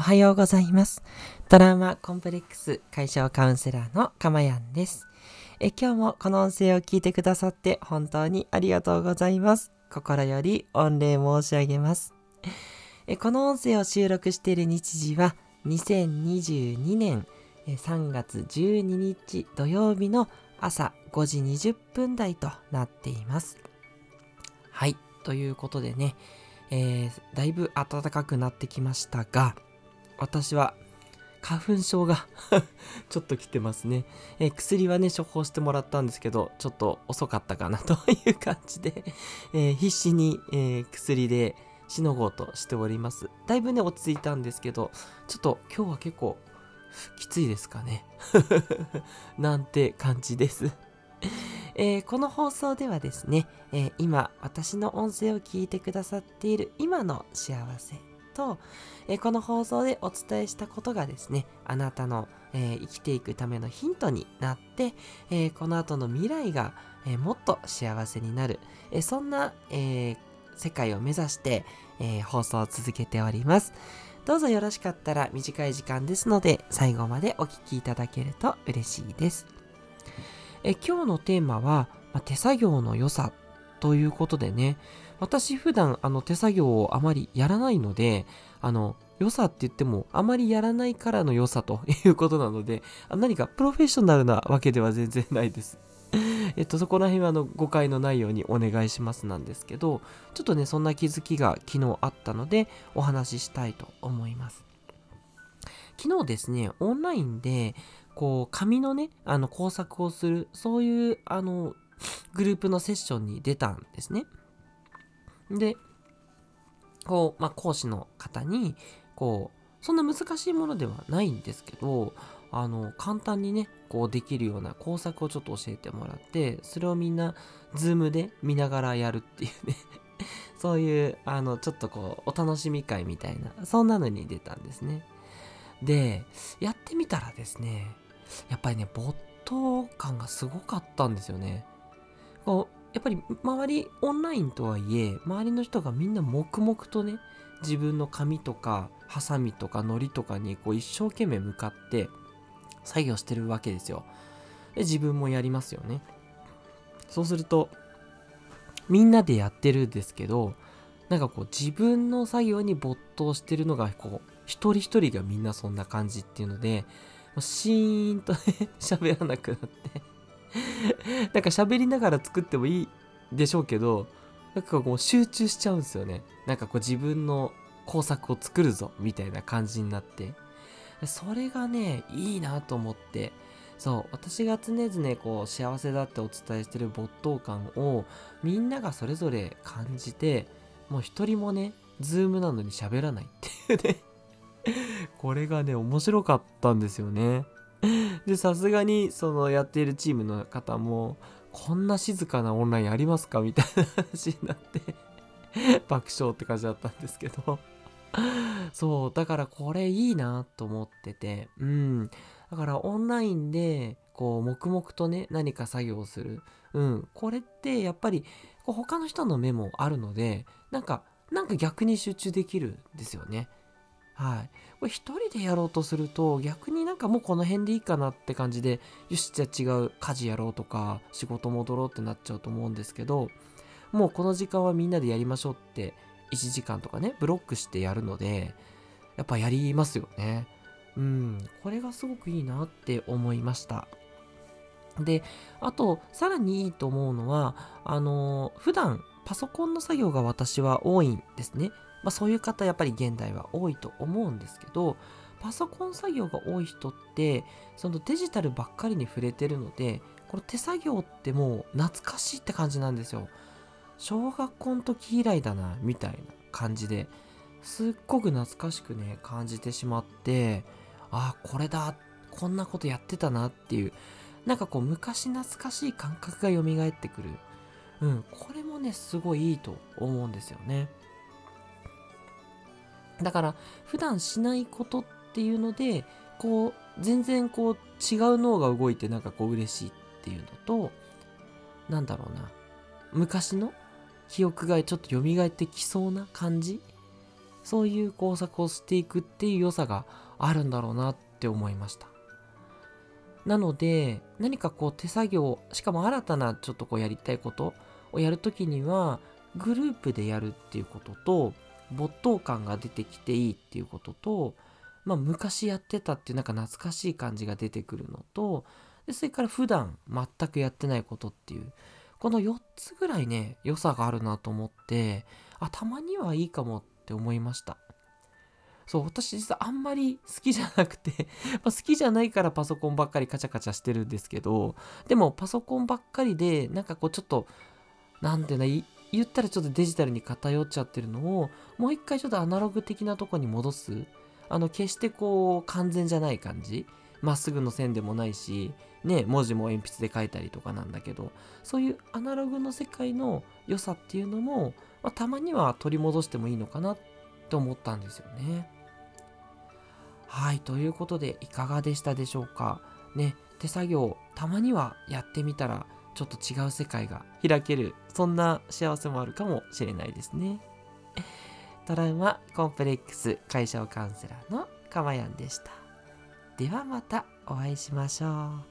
おはようございます。トラウマコンプレックス解消カウンセラーのかまやんです。え今日もこの音声を聞いてくださって本当にありがとうございます。心より御礼申し上げます。えこの音声を収録している日時は2022年3月12日土曜日の朝5時20分台となっています。はい。ということでね、えー、だいぶ暖かくなってきましたが、私は花粉症が ちょっと来てますね、えー、薬はね、処方してもらったんですけど、ちょっと遅かったかなという感じで。え、必死に、え、薬でしのごうとしております。だいぶね、落ち着いたんですけど、ちょっと今日は結構きついですかね。なんて感じです。えー、この放送ではですね、えー、今私の音声を聞いてくださっている今の幸せと、え、この放送でお伝えしたことがですね、あなたの、え生きていくためのヒントになって、えこの後の未来が、えもっと幸せになる、えそんな、え世界を目指して、え放送を続けております。どうぞよろしかったら短い時間ですので最後までお聴きいただけると嬉しいです。え今日のテーマは、ま手作業の良さということでね、私普段あの手作業をあまりやらないので、あの、良さって言ってもあまりやらないからの良さということなので、何かプロフェッショナルなわけでは全然ないです。えっと、そこら辺はあの誤解のないようにお願いしますなんですけど、ちょっとね、そんな気づきが昨日あったので、お話ししたいと思います。昨日ですね、オンラインで、こう、紙のね、あの、工作をする、そういう、あの、グループのセッションに出たんですね。で、こう、まあ、講師の方に、こう、そんな難しいものではないんですけど、あの、簡単にね、こうできるような工作をちょっと教えてもらって、それをみんな、ズームで見ながらやるっていうね そういう、あの、ちょっとこう、お楽しみ会みたいな、そんなのに出たんですね。で、やってみたらですね、やっぱりね、没頭感がすごかったんですよね。こう、やっぱり周りオンラインとはいえ、周りの人がみんな黙々とね、自分の紙とか、ハサミとか糊とかにこう一生懸命向かって作業してるわけですよ。で、自分もやりますよね。そうすると、みんなでやってるんですけど、なんかこう自分の作業に没頭してるのがこう一人一人がみんなそんな感じっていうので、シーンとね、喋らなくなって なんか喋りながら作ってもいいでしょうけど、なんかこう集中しちゃうんですよね。なんかこう自分の工作を作るぞ、みたいな感じになって。それがね、いいなと思って、そう、私が常々こう幸せだってお伝えしてる没頭感をみんながそれぞれ感じて、もう一人もね、ズームなのに喋らないっていうねこれがね、面白かったんですよね。で、さすがに、そのやっているチームの方も、こんな静かなオンラインありますか？みたいな話になって 爆笑って感じだったんですけどそう、だからこれいいなと思ってて、うん。だからオンラインで、こう、黙々とね、何か作業をする。うん。これってやっぱり、こう他の人の目もあるので、なんか、なんか逆に集中できるんですよね。はい。これ一人でやろうとすると逆になんかもうこの辺でいいかなって感じでよしじゃあ違う家事やろうとか仕事戻ろうってなっちゃうと思うんですけどもうこの時間はみんなでやりましょうって1時間とかねブロックしてやるのでやっぱやりますよね。うん、これがすごくいいなって思いました。で、あと、さらにいいと思うのは、あのー、普段パソコンの作業が私は多いんですね。まあ、そういう方やっぱり現代は多いと思うんですけどパソコン作業が多い人ってそのデジタルばっかりに触れてるのでこの手作業ってもう懐かしいって感じなんですよ。小学校の時以来だなみたいな感じですっごく懐かしくね感じてしまってああこれだこんなことやってたなっていうなんかこう昔懐かしい感覚が蘇ってくる。うんこれもねすごいいいと思うんですよね。だから普段しないことっていうのでこう全然こう違う脳が動いてなんかこう嬉しいっていうのとなんだろうな。昔の記憶がちょっと蘇ってきそうな感じ？そういう工作をしていくっていう良さがあるんだろうなって思いました。なので何かこう手作業しかも新たなちょっとこうやりたいことをやるときにはグループでやるっていうことと没頭感が出てきていいっていうこととまあ昔やってたっていうなんか懐かしい感じが出てくるのとでそれから普段全くやってないことっていうこの4つぐらいね良さがあるなと思ってあたまにはいいかもって思いました。そう私実はあんまり好きじゃなくて ま、好きじゃないからパソコンばっかりカチャカチャしてるんですけどでもパソコンばっかりでなんかこうちょっと何ていうの言ったらちょっとデジタルに偏っちゃってるのをもう一回ちょっとアナログ的なとこに戻す。あの決してこう完全じゃない感じ。まっすぐの線でもないしね文字も鉛筆で書いたりとかなんだけどそういうアナログの世界の良さっていうのも、まあ、たまには取り戻してもいいのかなって思ったんですよね。はいということでいかがでしたでしょうか。ね手作業たまにはやってみたらちょっと違う世界が開けるそんな幸せもあるかもしれないですね。トラウマコンプレックス解消カウンセラーのかまやんでした。ではまたお会いしましょう。